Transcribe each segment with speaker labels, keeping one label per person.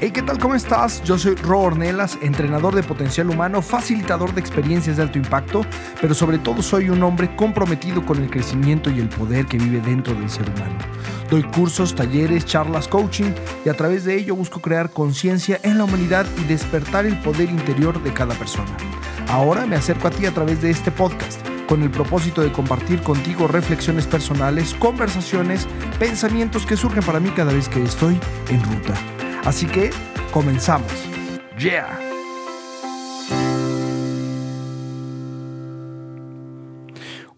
Speaker 1: Hey, ¿qué tal? ¿Cómo estás? Yo soy Ro Ornelas, entrenador de potencial humano, facilitador de experiencias de alto impacto, pero sobre todo soy un hombre comprometido con el crecimiento y el poder que vive dentro del ser humano. Doy cursos, talleres, charlas, coaching y a través de ello busco crear conciencia en la humanidad y despertar el poder interior de cada persona. Ahora me acerco a ti a través de este podcast con el propósito de compartir contigo reflexiones personales, conversaciones, pensamientos que surgen para mí cada vez que estoy en ruta. Así que comenzamos. Yeah.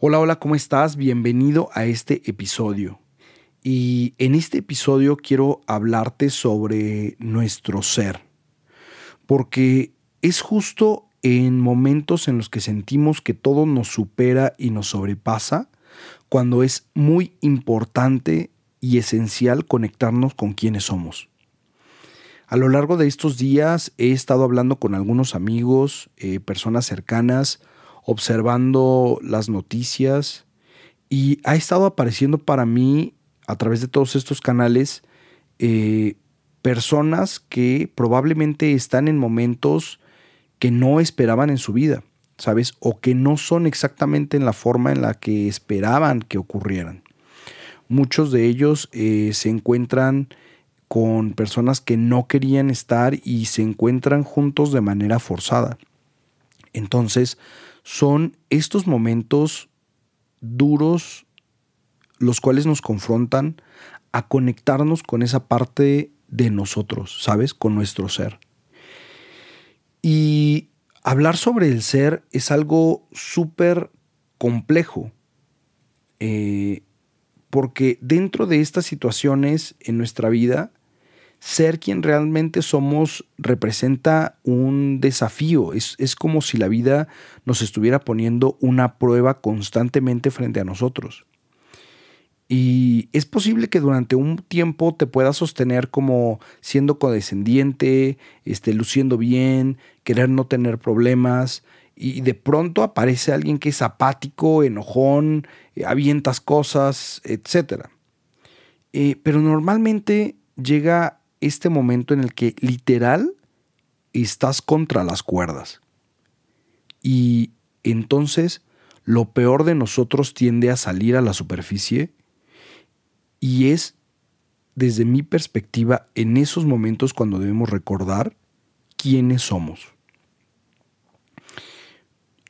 Speaker 1: Hola, hola, ¿cómo estás? Bienvenido a este episodio. Y en este episodio quiero hablarte sobre nuestro ser. Porque es justo en momentos en los que sentimos que todo nos supera y nos sobrepasa, cuando es muy importante y esencial conectarnos con quienes somos. A lo largo de estos días he estado hablando con algunos amigos, eh, personas cercanas, observando las noticias y ha estado apareciendo para mí a través de todos estos canales eh, personas que probablemente están en momentos que no esperaban en su vida, ¿sabes? O que no son exactamente en la forma en la que esperaban que ocurrieran. Muchos de ellos eh, se encuentran con personas que no querían estar y se encuentran juntos de manera forzada. Entonces, son estos momentos duros los cuales nos confrontan a conectarnos con esa parte de nosotros, ¿sabes? Con nuestro ser. Y hablar sobre el ser es algo súper complejo. Eh, porque dentro de estas situaciones en nuestra vida ser quien realmente somos representa un desafío. Es, como si la vida nos estuviera poniendo una prueba constantemente frente a nosotros. Y es posible que durante un tiempo te puedas sostener como siendo condescendiente, este, luciendo bien, querer no tener problemas, y de pronto aparece alguien que es apático, enojón, eh, avientas cosas, etc. Eh, pero normalmente llega este momento en el que literal estás contra las cuerdas. Y entonces lo peor de nosotros tiende a salir a la superficie y es, desde mi perspectiva, en esos momentos cuando debemos recordar quiénes somos.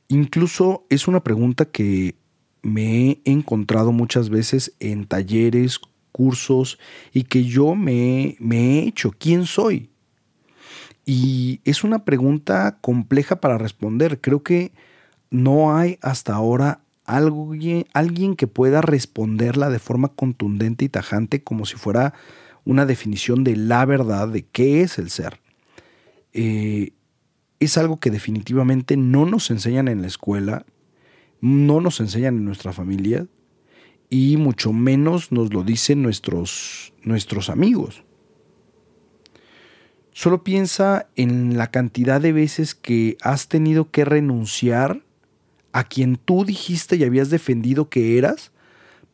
Speaker 1: Incluso es una pregunta que me he encontrado muchas veces en talleres, cursos y que yo me, he hecho. ¿Quién soy? Y es una pregunta compleja para responder. Creo que no hay hasta ahora alguien, alguien que pueda responderla de forma contundente y tajante como si fuera una definición de la verdad de qué es el ser. Eh, es algo que definitivamente no nos enseñan en la escuela, no nos enseñan en nuestra familia, y mucho menos nos lo dicen nuestros, nuestros amigos. Solo piensa en la cantidad de veces que has tenido que renunciar a quien tú dijiste y habías defendido que eras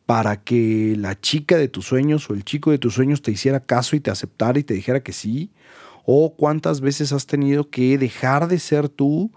Speaker 1: para que la chica de tus sueños o el chico de tus sueños te hiciera caso y te aceptara y te dijera que sí. O cuántas veces has tenido que dejar de ser tú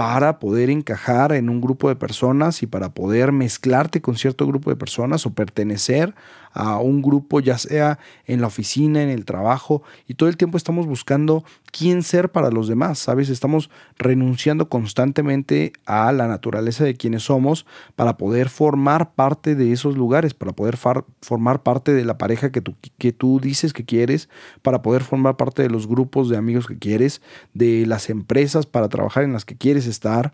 Speaker 1: para poder encajar en un grupo de personas y para poder mezclarte con cierto grupo de personas o pertenecer a un grupo, ya sea en la oficina, en el trabajo, y todo el tiempo estamos buscando quién ser para los demás, ¿sabes? Estamos renunciando constantemente a la naturaleza de quienes somos para poder formar parte de esos lugares, para poder formar parte de la pareja que tú, que tú dices que quieres, para poder formar parte de los grupos de amigos que quieres, de las empresas para trabajar en las que quieres estar.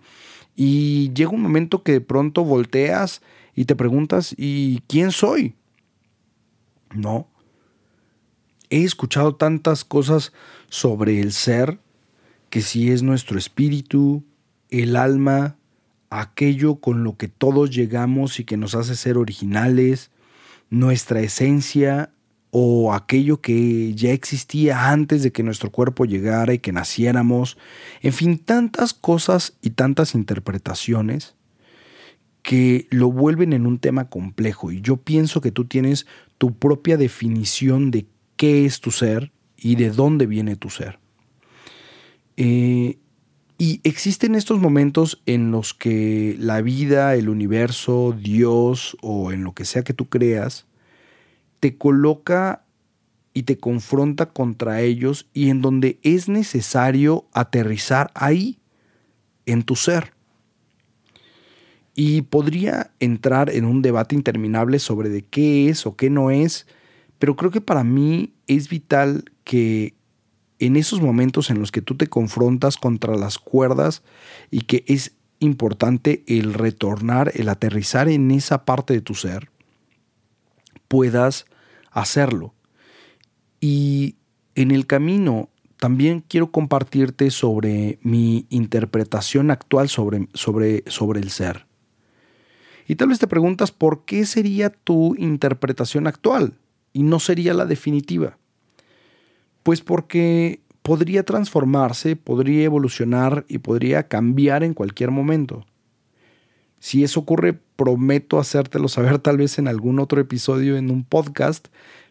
Speaker 1: Y llega un momento que de pronto volteas y te preguntas, ¿y quién soy? No. He escuchado tantas cosas sobre el ser, que si es nuestro espíritu, el alma, aquello con lo que todos llegamos y que nos hace ser originales, nuestra esencia o aquello que ya existía antes de que nuestro cuerpo llegara y que naciéramos, en fin, tantas cosas y tantas interpretaciones que lo vuelven en un tema complejo y yo pienso que tú tienes tu propia definición de qué es tu ser y de dónde viene tu ser. Eh, y existen estos momentos en los que la vida, el universo, Dios o en lo que sea que tú creas, te coloca y te confronta contra ellos y en donde es necesario aterrizar ahí, en tu ser. Y podría entrar en un debate interminable sobre de qué es o qué no es, pero creo que para mí es vital que en esos momentos en los que tú te confrontas contra las cuerdas y que es importante el retornar, el aterrizar en esa parte de tu ser, puedas hacerlo. Y en el camino también quiero compartirte sobre mi interpretación actual sobre, sobre, sobre el ser. Y tal vez te preguntas por qué sería tu interpretación actual y no sería la definitiva. Pues porque podría transformarse, podría evolucionar y podría cambiar en cualquier momento. Si eso ocurre, prometo hacértelo saber tal vez en algún otro episodio en un podcast,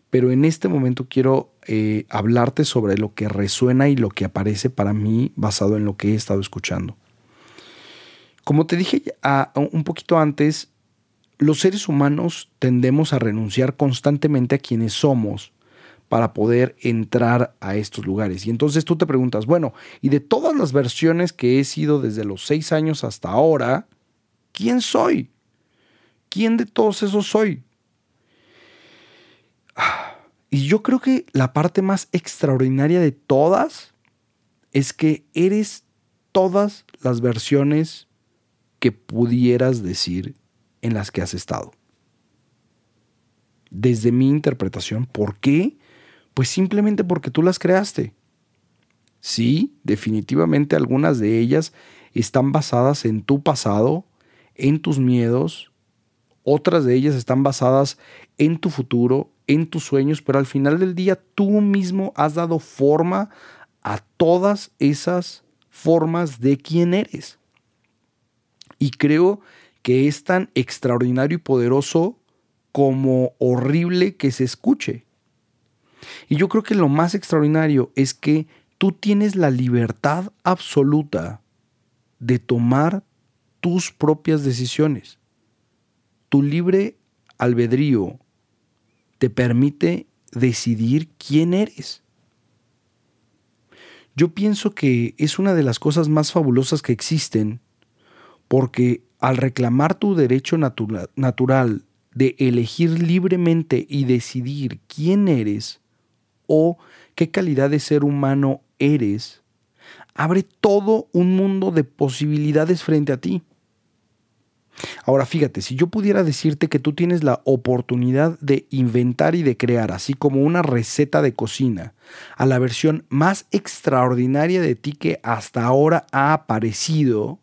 Speaker 1: pero en este momento quiero eh, hablarte sobre lo que resuena y lo que aparece para mí basado en lo que he estado escuchando. Como te dije un poquito antes, los seres humanos tendemos a renunciar constantemente a quienes somos para poder entrar a estos lugares. Y entonces tú te preguntas, bueno, y de todas las versiones que he sido desde los seis años hasta ahora, ¿quién soy? ¿Quién de todos esos soy? Y yo creo que la parte más extraordinaria de todas es que eres todas las versiones que pudieras decir en las que has estado. Desde mi interpretación, ¿por qué? Pues simplemente porque tú las creaste. Sí, definitivamente algunas de ellas están basadas en tu pasado, en tus miedos, otras de ellas están basadas en tu futuro, en tus sueños, pero al final del día tú mismo has dado forma a todas esas formas de quién eres. Y creo que es tan extraordinario y poderoso como horrible que se escuche. Y yo creo que lo más extraordinario es que tú tienes la libertad absoluta de tomar tus propias decisiones. Tu libre albedrío te permite decidir quién eres. Yo pienso que es una de las cosas más fabulosas que existen porque al reclamar tu derecho natural de elegir libremente y decidir quién eres, o qué calidad de ser humano eres, abre todo un mundo de posibilidades frente a ti. Ahora fíjate, si yo pudiera decirte que tú tienes la oportunidad de inventar y de crear, así como una receta de cocina, a la versión más extraordinaria de ti que hasta ahora ha aparecido,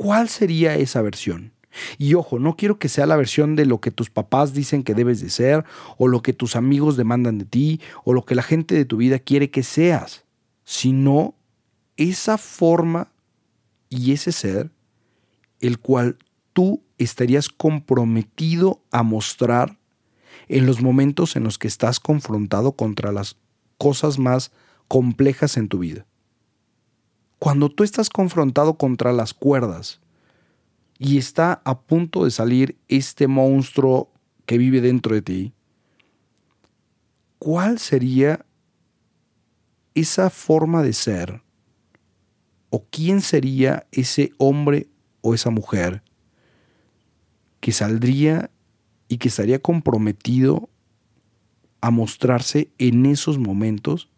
Speaker 1: ¿cuál sería esa versión? Y ojo, no quiero que sea la versión de lo que tus papás dicen que debes de ser, o lo que tus amigos demandan de ti, o lo que la gente de tu vida quiere que seas, sino esa forma y ese ser el cual tú estarías comprometido a mostrar en los momentos en los que estás confrontado contra las cosas más complejas en tu vida. Cuando tú estás confrontado contra las cuerdas, y está a punto de salir este monstruo que vive dentro de ti, ¿cuál sería esa forma de ser? ¿O quién sería ese hombre o esa mujer que saldría y que estaría comprometido a mostrarse en esos momentos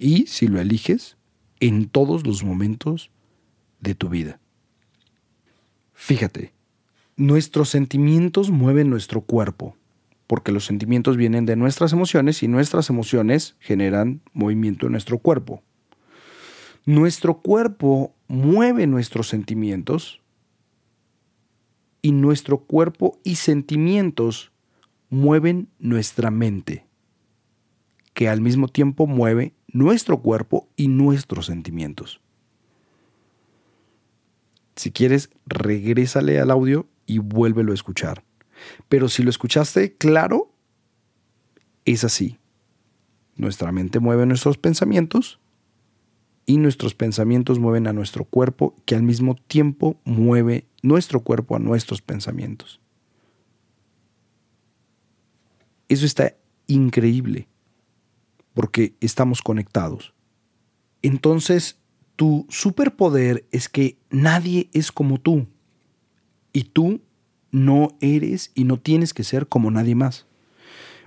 Speaker 1: y, si lo eliges, en todos los momentos de tu vida? Fíjate, nuestros sentimientos mueven nuestro cuerpo, porque los sentimientos vienen de nuestras emociones y nuestras emociones generan movimiento en nuestro cuerpo. Nuestro cuerpo mueve nuestros sentimientos y nuestro cuerpo y sentimientos mueven nuestra mente, que al mismo tiempo mueve nuestro cuerpo y nuestros sentimientos. Si quieres, regrésale al audio y vuélvelo a escuchar. Pero si lo escuchaste claro, es así. nuestra mente mueve nuestros pensamientos y nuestros pensamientos mueven a nuestro cuerpo que al mismo tiempo mueve nuestro cuerpo a nuestros pensamientos. Eso está increíble porque estamos conectados. Entonces, tu superpoder es que nadie es como tú y tú no eres y no tienes que ser como nadie más.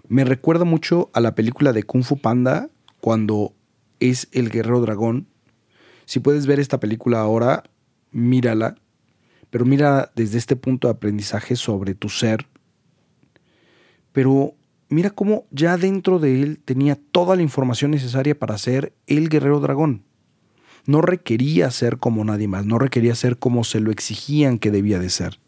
Speaker 1: Me recuerda mucho a la película de Kung Fu Panda cuando es el guerrero dragón. Si puedes ver esta película ahora, mírala, pero mira desde este punto de aprendizaje sobre tu ser. Pero mira cómo ya dentro de él tenía toda la información necesaria para ser el guerrero dragón. No requería ser como nadie más, no requería ser como se lo exigían que debía de ser.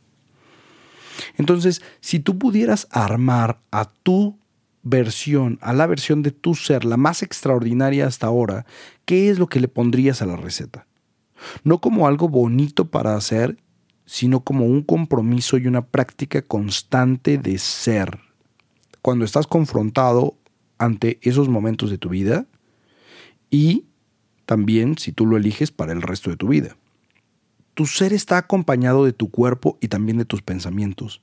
Speaker 1: Entonces, si tú pudieras armar a tu versión, a la versión de tu ser, la más extraordinaria hasta ahora, ¿qué es lo que le pondrías a la receta? No como algo bonito para hacer, sino como un compromiso y una práctica constante de ser. Cuando estás confrontado ante esos momentos de tu vida y también si tú lo eliges para el resto de tu vida. Tu ser está acompañado de tu cuerpo y también de tus pensamientos.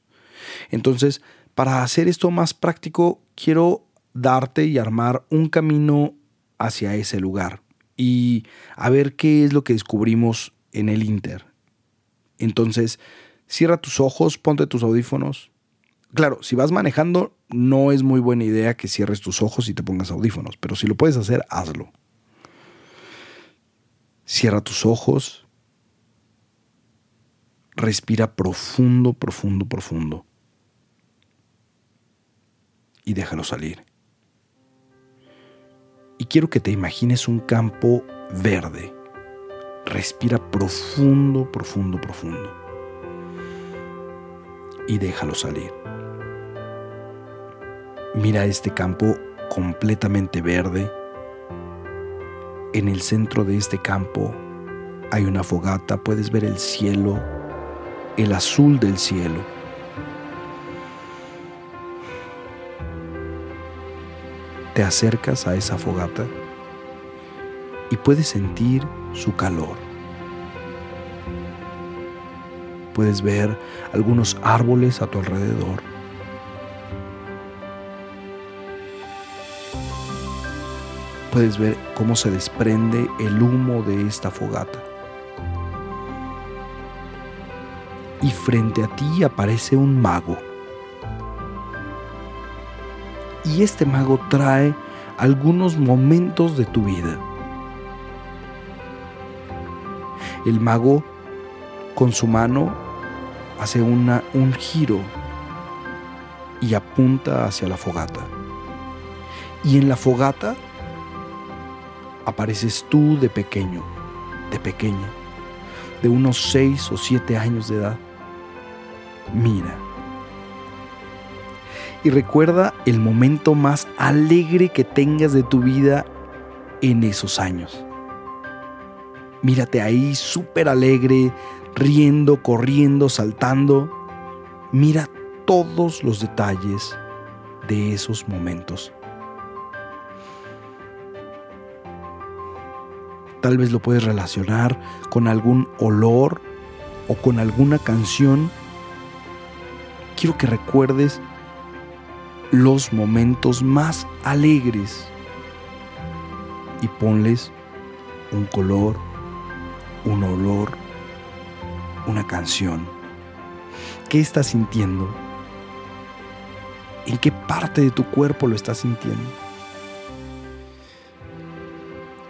Speaker 1: Entonces, para hacer esto más práctico, quiero darte y armar un camino hacia ese lugar y a ver qué es lo que descubrimos en el Inter. Entonces, cierra tus ojos, ponte tus audífonos. Claro, si vas manejando, no es muy buena idea que cierres tus ojos y te pongas audífonos, pero si lo puedes hacer, hazlo. Cierra tus ojos. Respira profundo, profundo, profundo y déjalo salir. Y quiero que te imagines un campo verde. Respira profundo, profundo, profundo. Y déjalo salir. Mira este campo completamente verde. En el centro de este campo hay una fogata, puedes ver el cielo, el azul del cielo te acercas a esa fogata y puedes sentir su calor. Puedes ver algunos árboles a tu alrededor. Puedes ver cómo se desprende el humo de esta fogata. Y frente a ti aparece un mago y este mago trae algunos momentos de tu vida. El mago con su mano hace un giro y apunta hacia la fogata. Y en la fogata apareces tú de pequeño, de pequeña, de unos seis o siete años de edad. Mira, y recuerda el momento más alegre que tengas de tu vida en esos años. Mírate ahí súper alegre, riendo, corriendo, saltando. Mira todos los detalles de esos momentos. Tal vez lo puedes relacionar con algún olor o con alguna canción. Quiero que recuerdes los momentos más alegres y ponles un color, un olor, una canción. ¿Qué estás sintiendo? ¿En qué parte de tu cuerpo lo estás sintiendo?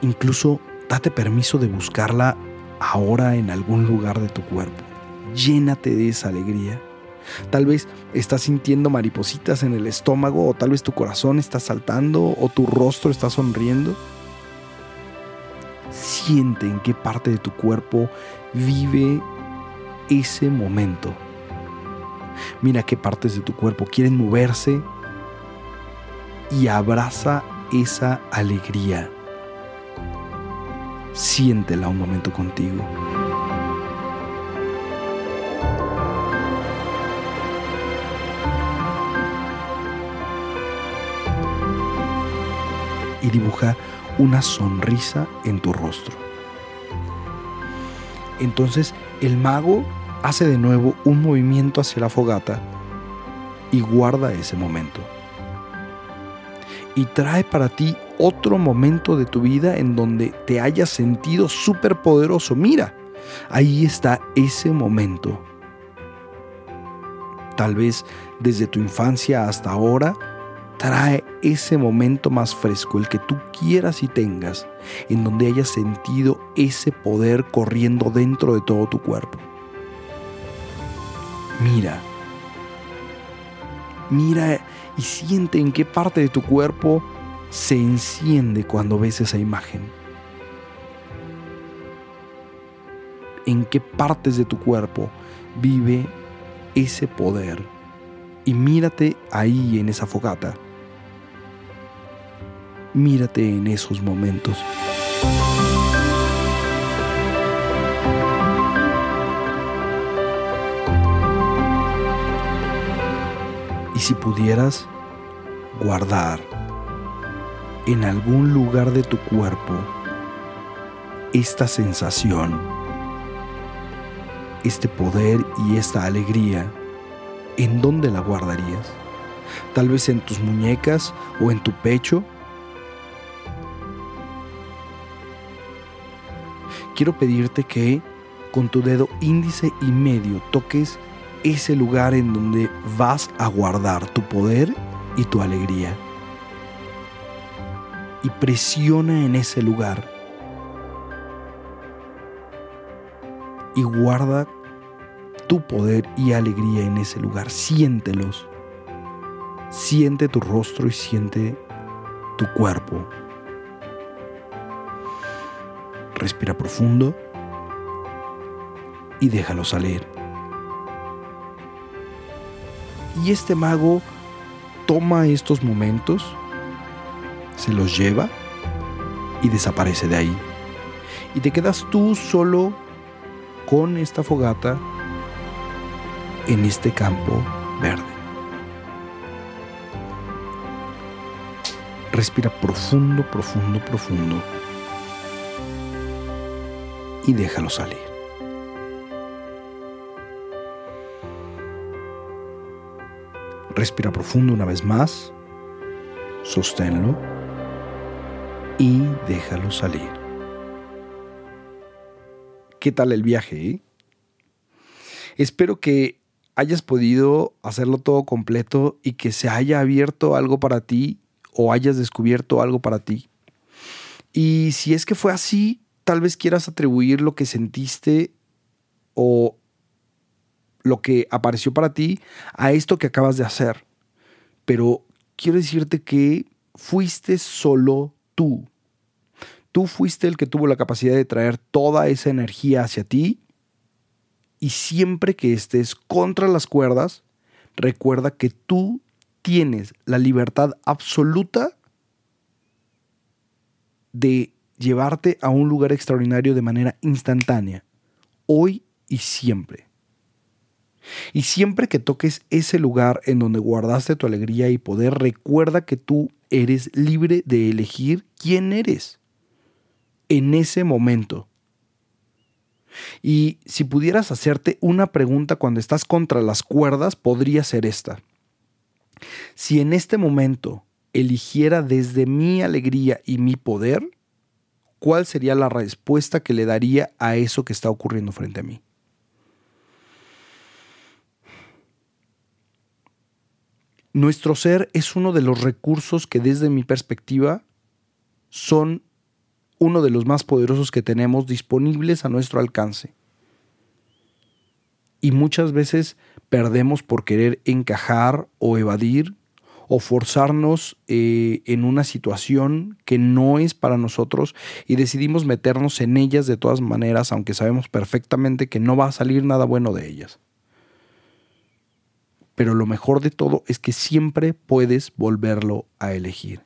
Speaker 1: Incluso date permiso de buscarla ahora en algún lugar de tu cuerpo. Llénate de esa alegría Tal vez estás sintiendo maripositas en el estómago o tal vez tu corazón está saltando o tu rostro está sonriendo. Siente en qué parte de tu cuerpo vive ese momento. Mira qué partes de tu cuerpo quieren moverse y abraza esa alegría. Siéntela un momento contigo. y dibuja una sonrisa en tu rostro. Entonces el mago hace de nuevo un movimiento hacia la fogata y guarda ese momento. Y trae para ti otro momento de tu vida en donde te hayas sentido súper poderoso. Mira, ahí está ese momento. Tal vez desde tu infancia hasta ahora, trae ese momento más fresco, el que tú quieras y tengas, en donde hayas sentido ese poder corriendo dentro de todo tu cuerpo. Mira, mira y siente en qué parte de tu cuerpo se enciende cuando ves esa imagen. En qué partes de tu cuerpo vive ese poder. Y mírate ahí en esa fogata. Mírate en esos momentos. Y si pudieras guardar en algún lugar de tu cuerpo esta sensación, este poder y esta alegría, ¿en dónde la guardarías? Tal vez en tus muñecas o en tu pecho. Quiero pedirte que con tu dedo índice y medio toques ese lugar en donde vas a guardar tu poder y tu alegría. Y presiona en ese lugar. Y guarda tu poder y alegría en ese lugar. Siéntelos. Siente tu rostro y siente tu cuerpo. Respira profundo y déjalo salir. Y este mago toma estos momentos, se los lleva y desaparece de ahí. Y te quedas tú solo con esta fogata en este campo verde. Respira profundo, profundo, profundo y déjalo salir. Respira profundo una vez más, sosténlo y déjalo salir. ¿Qué tal el viaje? Eh? Espero que hayas podido hacerlo todo completo y que se haya abierto algo para ti o hayas descubierto algo para ti. Y si es que fue así, tal vez quieras atribuir lo que sentiste o lo que apareció para ti a esto que acabas de hacer. Pero quiero decirte que fuiste solo tú. Tú fuiste el que tuvo la capacidad de traer toda esa energía hacia ti. Y siempre que estés contra las cuerdas, recuerda que tú tienes la libertad absoluta de llevarte a un lugar extraordinario de manera instantánea, hoy y siempre. Y siempre que toques ese lugar en donde guardaste tu alegría y poder, recuerda que tú eres libre de elegir quién eres en ese momento. Y si pudieras hacerte una pregunta cuando estás contra las cuerdas, podría ser esta. Si en este momento eligiera desde mi alegría y mi poder, ¿cuál sería la respuesta que le daría a eso que está ocurriendo frente a mí? Nuestro ser es uno de los recursos que desde mi perspectiva son uno de los más poderosos que tenemos disponibles a nuestro alcance. Y muchas veces perdemos por querer encajar o evadir o forzarnos eh, en una situación que no es para nosotros y decidimos meternos en ellas de todas maneras, aunque sabemos perfectamente que no va a salir nada bueno de ellas pero lo mejor de todo es que siempre puedes volverlo a elegir.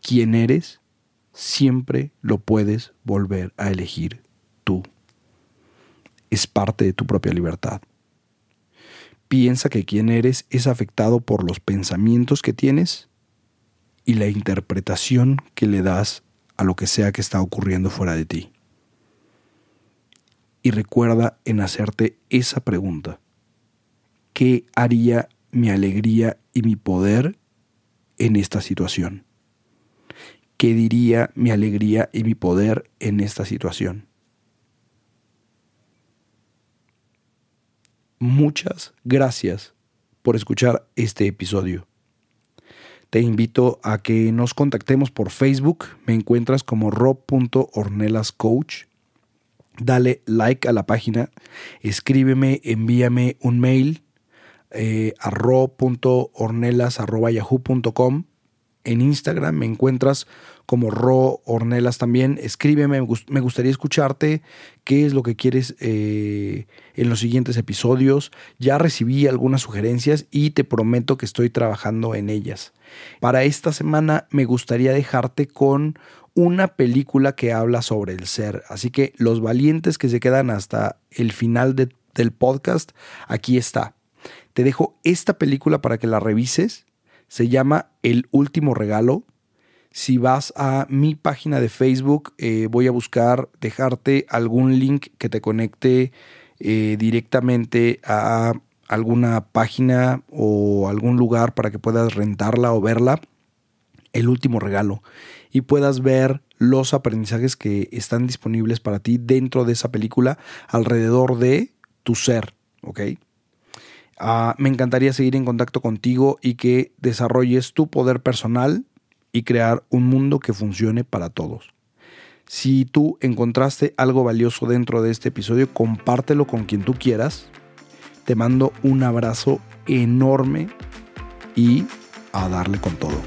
Speaker 1: Quién eres, siempre lo puedes volver a elegir tú. Es parte de tu propia libertad. Piensa que quién eres es afectado por los pensamientos que tienes y la interpretación que le das a lo que sea que está ocurriendo fuera de ti. Y recuerda en hacerte esa pregunta. ¿Qué haría mi alegría y mi poder en esta situación? ¿Qué diría mi alegría y mi poder en esta situación? Muchas gracias por escuchar este episodio. Te invito a que nos contactemos por Facebook. Me encuentras como rob.ornelascoach. Dale like a la página, escríbeme, envíame un mail eh, a ro.ornelas.yahoo.com. En Instagram me encuentras como Ro Ornelas también. Escríbeme, me gustaría escucharte qué es lo que quieres eh, en los siguientes episodios. Ya recibí algunas sugerencias y te prometo que estoy trabajando en ellas. Para esta semana me gustaría dejarte con una película que habla sobre el ser. Así que los valientes que se quedan hasta el final del podcast, aquí está. Te dejo esta película para que la revises. Se llama El último regalo. Si vas a mi página de Facebook, eh, voy a buscar dejarte algún link que te conecte eh, directamente a alguna página o algún lugar para que puedas rentarla o verla. El último regalo. Y puedas ver los aprendizajes que están disponibles para ti dentro de esa película alrededor de tu ser. ¿Ok? Ah, me encantaría seguir en contacto contigo y que desarrolles tu poder personal y crear un mundo que funcione para todos. Si tú encontraste algo valioso dentro de este episodio, compártelo con quien tú quieras. Te mando un abrazo enorme y a darle con todo.